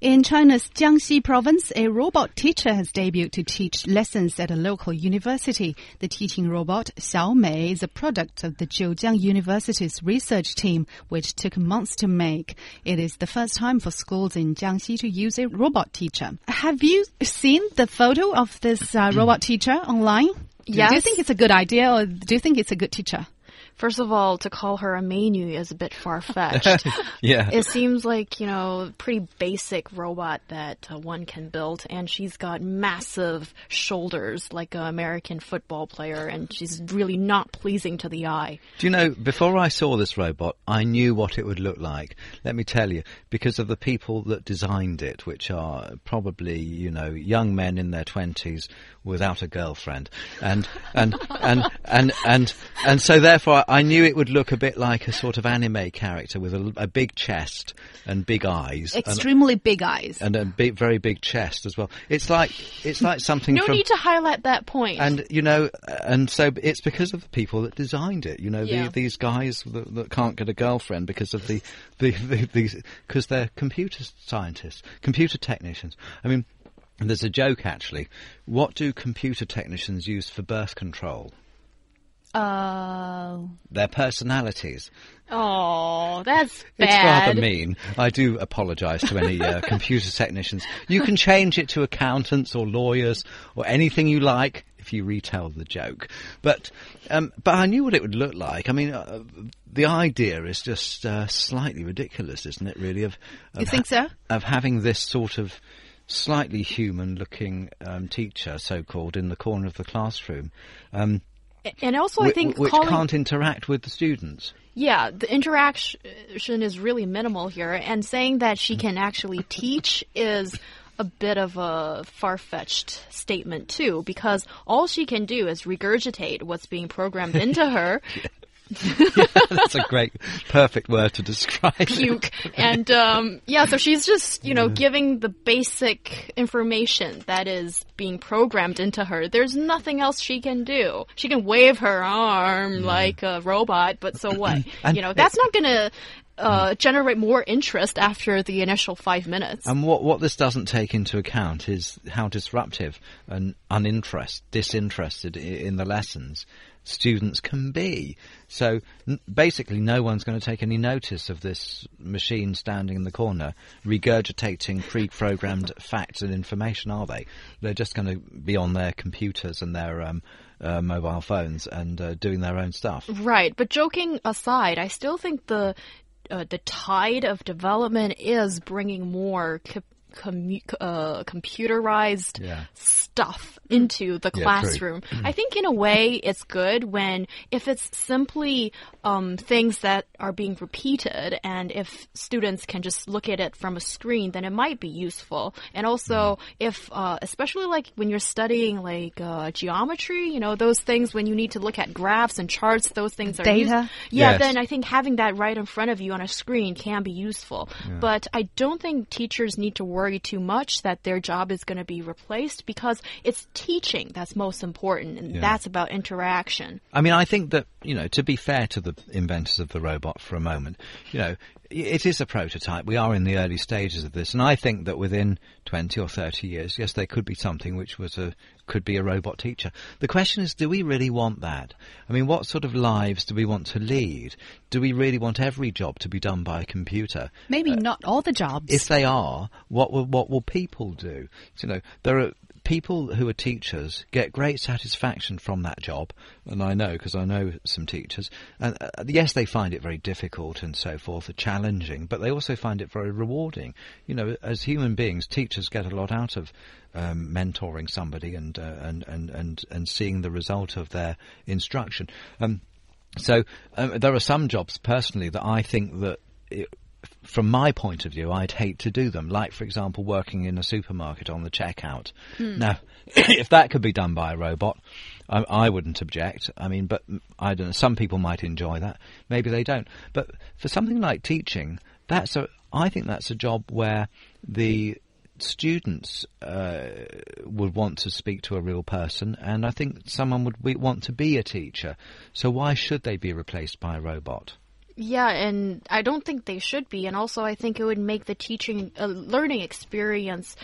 In China's Jiangxi province, a robot teacher has debuted to teach lessons at a local university. The teaching robot, Xiao Mei, is a product of the Zhejiang University's research team, which took months to make. It is the first time for schools in Jiangxi to use a robot teacher. Have you seen the photo of this uh, robot teacher online? Yes. Do you think it's a good idea or do you think it's a good teacher? First of all, to call her a menu is a bit far fetched. Yeah. It seems like, you know, pretty basic robot that uh, one can build, and she's got massive shoulders like an American football player, and she's really not pleasing to the eye. Do you know, before I saw this robot, I knew what it would look like. Let me tell you, because of the people that designed it, which are probably, you know, young men in their twenties without a girlfriend. And, and, and, and, and, and so therefore I knew it would look a bit like a sort of anime character with a, a big chest and big eyes. and- Extremely big eyes. And, a big, very big chest as well. It's like, it's like something No from, need to highlight that point. and you know, and so it's because of the people that designed it. You know, Yeah. the, these guys that, that can't get a girlfriend because of the the the because they're computer scientists, computer technicians. I mean, there's a joke actually. What do computer technicians use for birth control? Uh, Their personalities. oh, that's bad. It's rather mean. I do apologise to any uh, computer technicians. You can change it to accountants or lawyers or anything you like if you retell the joke. But um, but I knew what it would look like. I mean, uh, the idea is just uh, slightly ridiculous, isn't it? Really, of, of You think so? Of having this sort of slightly human-looking um, teacher, so-called, in the corner of the classroom. Um, And also, I think which calling, can't interact with the students. Yeah, the interaction is really minimal here, and saying that she mm-hmm. can actually teach is a bit of a far-fetched statement too, because all she can do is regurgitate what's being programmed into her, That's a great, perfect word to describe. puke, and um, yeah, so she's just you know giving the basic information that is being programmed into her. There's nothing else she can do. She can wave her arm like a robot, but so what? You know, that's not gonna. Uh, generate more interest after the initial five minutes. And what, what this doesn't take into account is how disruptive and uninterest, disinterested in the lessons students can be. So n- basically, no one's going to take any notice of this machine standing in the corner regurgitating pre-programmed facts and information, are they? They're just going to be on their computers and their um, uh, mobile phones and uh, doing their own stuff. Right, but joking aside, I still think the uh, the tide of development is bringing more commu- uh, computerized Yeah. stuff into the Yeah, classroom. I think in a way it's good when if it's simply um, things that are being repeated and if students can just look at it from a screen, then it might be useful. And also Mm-hmm. if, uh, especially like when you're studying like uh, geometry, you know, those things when you need to look at graphs and charts, those things are Data. yeah, Yes. then I think having that right in front of you on a screen can be useful. But I don't think teachers need to worry too much that their job is going to be replaced because it's teaching that's most important, and Yeah. that's about interaction. I mean, I think that, you know, to be fair to the inventors of the robot for a moment, you know, it is a prototype. We are in the early stages of this. And I think that within 20 or 30 years, yes, there could be something which was a, could be a robot teacher. The question is, do we really want that? I mean, what sort of lives do we want to lead? Do we really want every job to be done by a computer? maybe uh, not all the jobs. if they are, what will what will people do? You know, there are people who are teachers get great satisfaction from that job, and I know because I know some teachers. And uh, yes, they find it very difficult and so forth, challenging, but they also find it very rewarding. You know, as human beings, teachers get a lot out of um, mentoring somebody and, uh, and and and and seeing the result of their instruction. Um, so um, there are some jobs personally that I think that. It, from my point of view, I'd hate to do them. Like, for example, working in a supermarket on the checkout. Now, if that could be done by a robot, I, I wouldn't object. I mean, but I don't know. Some people might enjoy that. Maybe they don't. But for something like teaching, that's a. I think that's a job where the students uh, would want to speak to a real person, and I think someone would be, want to be a teacher. So why should they be replaced by a robot? Yeah, and I don't think they should be. And also, I think it would make the teaching, uh, learning experience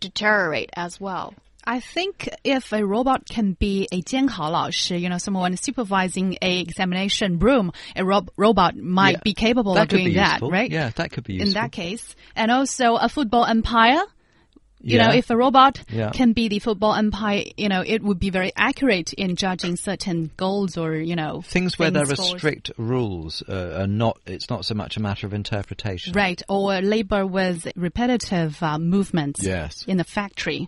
deteriorate as well. I think if a robot can be a 监考老师, you know, someone supervising a examination room, a rob robot might Yeah. be capable That of could doing be that, useful. right? Yeah, that could be In useful. that case. And also a football umpire. you know, if a robot Yeah. can be the football umpire, you know, it would be very accurate in judging certain goals or, you know, Things where there are strict rules uh, are not. It's not so much a matter of interpretation. Right, or labor with repetitive uh, movements Yes. in the factory.